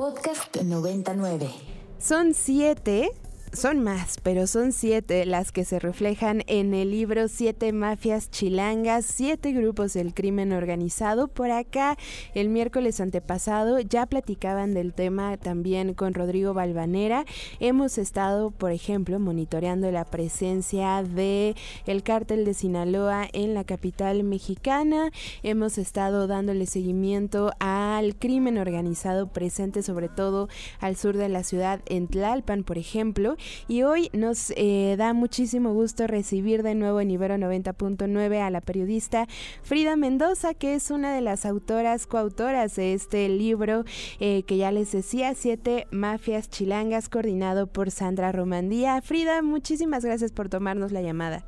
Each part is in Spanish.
Podcast 99. Son siete son más, pero son siete las que se reflejan en el libro Siete Mafias Chilangas, siete grupos del crimen organizado. Por acá, el miércoles antepasado, ya platicaban del tema también con Rodrigo Balvanera. Hemos estado, por ejemplo, monitoreando la presencia de el cártel de Sinaloa en la capital mexicana. Hemos estado dándole seguimiento al crimen organizado presente sobre todo al sur de la ciudad, en Tlalpan, por ejemplo. Y hoy nos eh, da muchísimo gusto recibir de nuevo en Ibero 90.9 a la periodista Frida Mendoza, que es una de las autoras, coautoras de este libro eh, que ya les decía, Siete Mafias Chilangas, coordinado por Sandra Romandía. Frida, muchísimas gracias por tomarnos la llamada.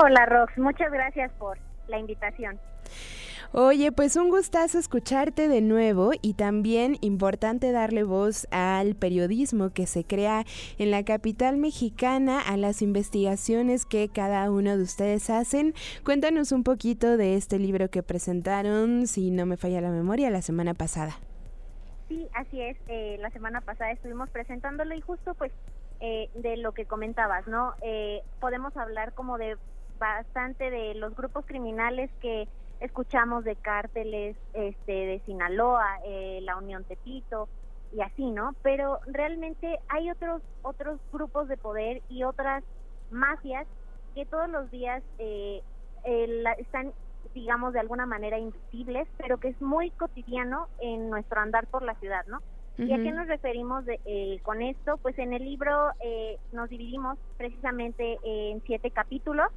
Hola Rox, muchas gracias por la invitación. Oye, pues un gustazo escucharte de nuevo y también importante darle voz al periodismo que se crea en la capital mexicana, a las investigaciones que cada uno de ustedes hacen. Cuéntanos un poquito de este libro que presentaron, si no me falla la memoria, la semana pasada. Sí, así es. Eh, la semana pasada estuvimos presentándolo y justo pues eh, de lo que comentabas, ¿no? Eh, podemos hablar como de bastante de los grupos criminales que escuchamos de cárteles este, de Sinaloa, eh, la Unión Tepito y así, ¿no? Pero realmente hay otros otros grupos de poder y otras mafias que todos los días eh, eh, están, digamos, de alguna manera invisibles, pero que es muy cotidiano en nuestro andar por la ciudad, ¿no? ¿Y a qué nos referimos con esto? Pues en el libro nos dividimos precisamente en siete capítulos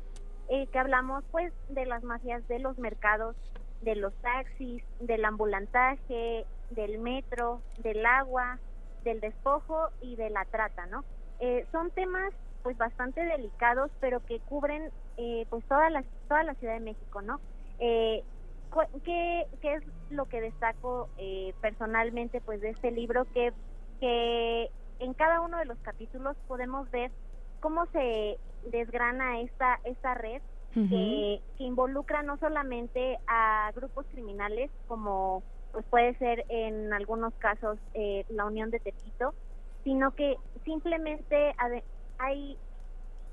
eh, que hablamos pues de las mafias de los mercados, de los taxis, del ambulantaje, del metro, del agua, del despojo y de la trata, ¿no? Eh, son temas pues bastante delicados, pero que cubren eh, pues toda la, toda la Ciudad de México, ¿no? ¿qué, ¿Qué es lo que destaco personalmente pues de este libro? Que, que en cada uno de los capítulos podemos ver cómo se desgrana esta, esta red que, involucra no solamente a grupos criminales como pues puede ser en algunos casos eh, la Unión de Tepito, sino que simplemente hay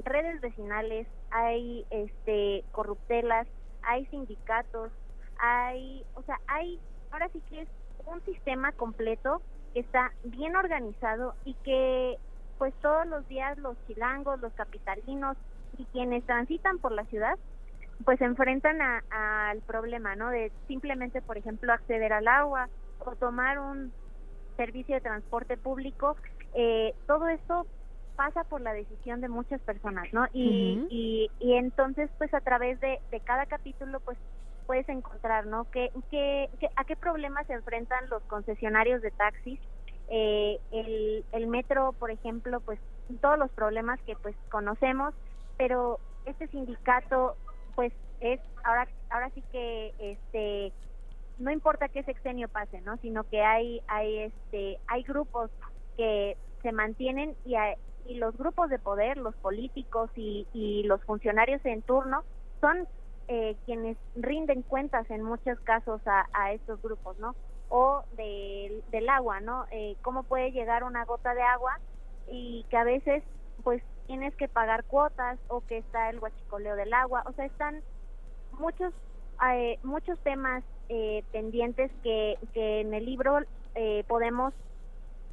redes vecinales, hay este corruptelas, hay sindicatos, hay, o sea, hay ahora sí que es un sistema completo que está bien organizado y que pues todos los días los chilangos, los capitalinos y quienes transitan por la ciudad, pues se enfrentan al problema, ¿no? De simplemente, por ejemplo, acceder al agua o tomar un servicio de transporte público. Eh, todo esto pasa por la decisión de muchas personas, ¿no? Y, y, entonces, pues a través de, de cada capítulo, pues puedes encontrar, ¿no? ¿Qué, qué, a qué problemas se enfrentan los concesionarios de taxis eh, el, el metro, por ejemplo, pues todos los problemas que pues conocemos, pero este sindicato pues es ahora ahora sí que este no importa qué sexenio pase, ¿no? Sino que hay hay este hay grupos que se mantienen y y los grupos de poder, los políticos y, y los funcionarios en turno son eh, quienes rinden cuentas en muchos casos a, a estos grupos, ¿no? O del agua, ¿no? Eh, ¿Cómo puede llegar una gota de agua y que a veces pues tienes que pagar cuotas o que está el guachicoleo del agua? O sea, están muchos eh, muchos temas eh, pendientes que, que en el libro eh, podemos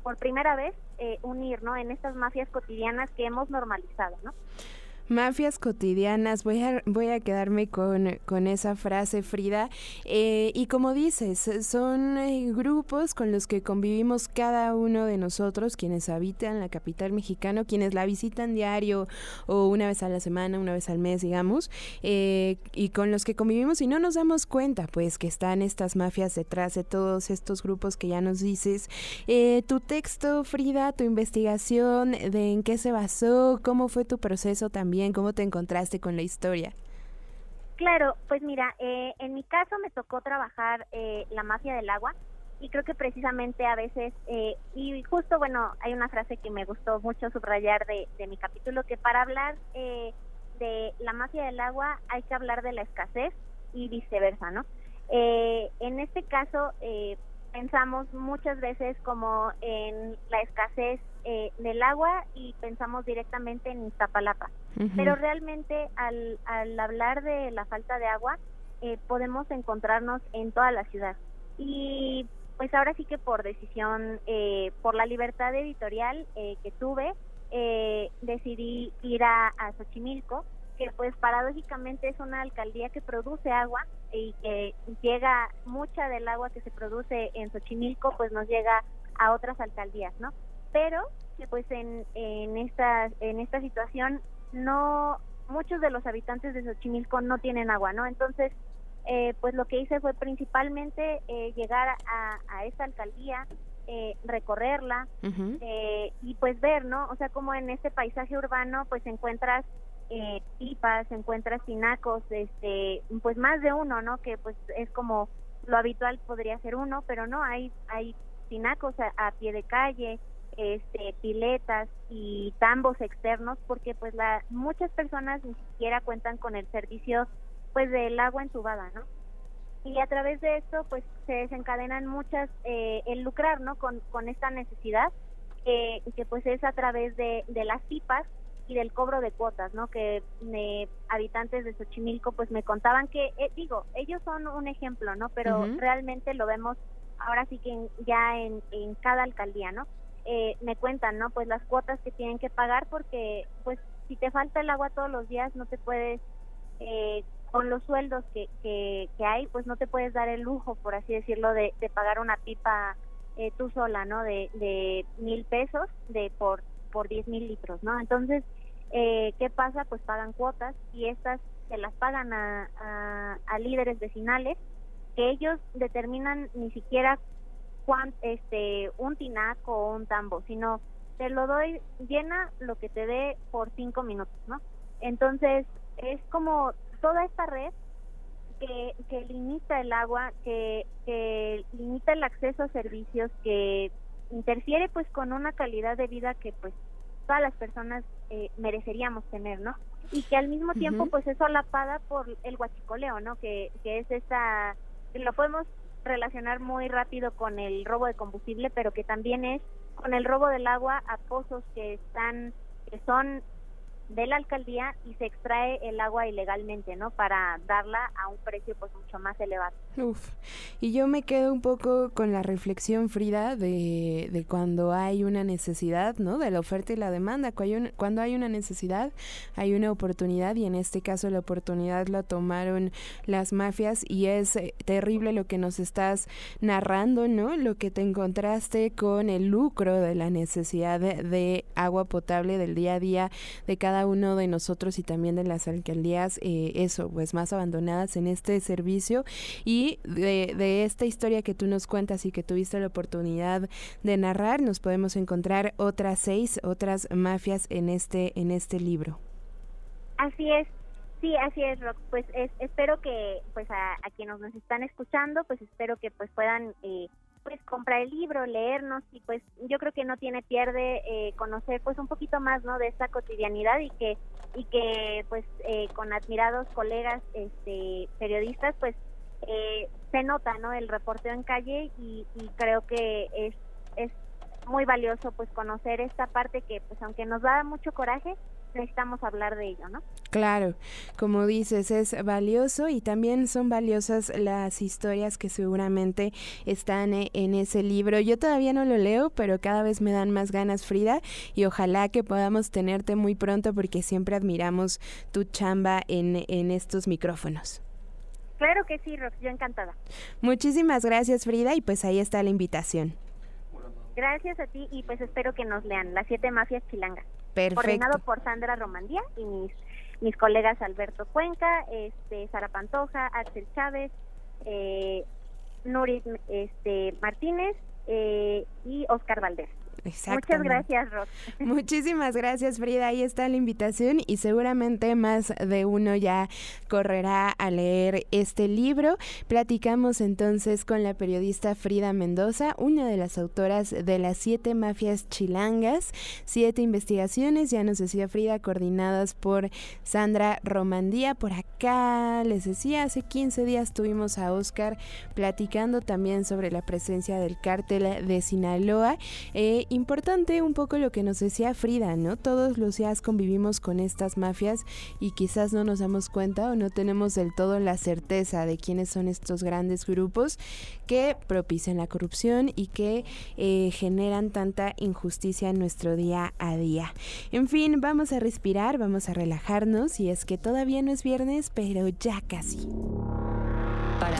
por primera vez unir, ¿no? En estas mafias cotidianas que hemos normalizado, ¿no? Mafias cotidianas, voy a, voy a quedarme con, con esa frase, Frida. Eh, y como dices, son eh, grupos con los que convivimos cada uno de nosotros, quienes habitan la capital mexicana, quienes la visitan diario o una vez a la semana, una vez al mes, digamos, eh, y con los que convivimos y no nos damos cuenta, pues, que están estas mafias detrás de todos estos grupos que ya nos dices. tu texto, Frida, tu investigación, de en qué se basó, cómo fue tu proceso también ¿Cómo te encontraste con la historia? Claro, pues mira, eh, en mi caso me tocó trabajar eh, la mafia del agua y creo que precisamente a veces, eh, y justo bueno, hay una frase que me gustó mucho subrayar de, de mi capítulo, que para hablar de la mafia del agua hay que hablar de la escasez y viceversa, ¿no? en este caso, pensamos muchas veces como en la escasez eh, del agua y pensamos directamente en Iztapalapa. Pero realmente al, al hablar de la falta de agua, eh, podemos encontrarnos en toda la ciudad. Y pues ahora sí que por decisión, eh, por la libertad editorial que tuve, decidí ir a, a Xochimilco que pues paradójicamente es una alcaldía que produce agua y que llega mucha del agua que se produce en Xochimilco pues nos llega a otras alcaldías, ¿no? Pero que pues en, en esta en esta situación no muchos de los habitantes de Xochimilco no tienen agua, ¿no? Entonces eh, pues lo que hice fue principalmente eh, llegar a, a esta alcaldía, eh, recorrerla eh, y pues ver, ¿no? O sea, como en este paisaje urbano pues encuentras eh, pipas, encuentras tinacos, este, pues más de uno, ¿no? Que pues es como lo habitual podría ser uno, pero no, hay, hay tinacos a, pie de calle, este, piletas y tambos externos, porque pues la, muchas personas ni siquiera cuentan con el servicio pues del agua entubada, ¿no? Y a través de esto pues se desencadenan muchas, eh, el lucrar, ¿no? Con, con esta necesidad, eh, que pues es a través de, de las pipas y del cobro de cuotas, ¿no? Que me, habitantes de Xochimilco pues me contaban que, eh, digo, ellos son un ejemplo, ¿no? Pero realmente lo vemos ahora sí que ya en, en cada alcaldía, ¿no? Eh, me cuentan, ¿no? Pues las cuotas que tienen que pagar porque pues si te falta el agua todos los días no te puedes, eh, con los sueldos que, que, que, hay, pues no te puedes dar el lujo, por así decirlo, de, de pagar una pipa eh, tú sola, ¿no? De, de mil pesos de por por diez mil litros, ¿no? Entonces, eh, ¿Qué pasa? Pues pagan cuotas y estas se las pagan a, a, líderes vecinales que ellos determinan ni siquiera cuán, este, un tinaco o un tambo, sino te lo doy, llena lo que te dé por cinco minutos, ¿no? Entonces, es como toda esta red que, que limita el agua, que, que limita el acceso a servicios, que interfiere pues con una calidad de vida que pues todas las personas eh, mereceríamos tener, ¿no? Y que al mismo tiempo, pues es solapada por el guachicoleo, ¿no? Que, que es esa, lo podemos relacionar muy rápido con el robo de combustible, pero que también es con el robo del agua a pozos que están, que son de la alcaldía y se extrae el agua ilegalmente, ¿no? Para darla a un precio pues mucho más elevado. Uf. Y yo me quedo un poco con la reflexión, Frida, de, de cuando hay una necesidad, ¿no? De la oferta y la demanda. Cuando hay, una necesidad, hay una oportunidad y en este caso la oportunidad la tomaron las mafias y es eh, terrible lo que nos estás narrando, ¿no? Lo que te encontraste con el lucro de la necesidad de, de agua potable del día a día de cada uno de nosotros y también de las alcaldías, eh, eso, pues más abandonadas en este servicio. Y de, de esta historia que tú nos cuentas y que tuviste la oportunidad de narrar, nos podemos encontrar otras seis, otras mafias en este, en este libro. Así es, Sí, así es, Rock. Pues espero que, pues a, a, quienes nos están escuchando, pues espero que pues puedan eh, pues comprar el libro, leernos y pues yo creo que no tiene pierde eh, conocer pues un poquito más no de esta cotidianidad y que y que pues eh, con admirados colegas este periodistas pues eh, se nota no el reporteo en calle y, y creo que es es muy valioso pues conocer esta parte que pues aunque nos da mucho coraje necesitamos hablar de ello, ¿no? Claro, como dices, es valioso y también son valiosas las historias que seguramente están eh, en ese libro. Yo todavía no lo leo, pero cada vez me dan más ganas, Frida, y ojalá que podamos tenerte muy pronto porque siempre admiramos tu chamba en, en estos micrófonos. Claro que sí, Rox, yo encantada. Muchísimas gracias, Frida, y pues ahí está la invitación. Gracias a ti y pues espero que nos lean Las Siete Mafias Chilangas. Perfecto. Coordinado por Sandra Romandía y mis mis colegas Alberto Cuenca, este Sara Pantoja, Axel Chávez, eh, Nuris este, Martínez eh, y Oscar Valdés. Muchas gracias, Rox. Muchísimas gracias, Frida. Ahí está la invitación y seguramente más de uno ya correrá a leer este libro. Platicamos entonces con la periodista Frida Mendoza, una de las autoras de las siete mafias chilangas, siete investigaciones, ya nos decía Frida, coordinadas por Sandra Romandía. Por acá, les decía, hace 15 días tuvimos a Oscar platicando también sobre la presencia del cártel de Sinaloa. Eh, importante un poco lo que nos decía Frida, ¿no? Todos los días convivimos con estas mafias y quizás no nos damos cuenta o no tenemos del todo la certeza de quiénes son estos grandes grupos que propician la corrupción y que eh, generan tanta injusticia en nuestro día a día. En fin, vamos a respirar, vamos a relajarnos y es que todavía no es viernes, pero ya casi. Para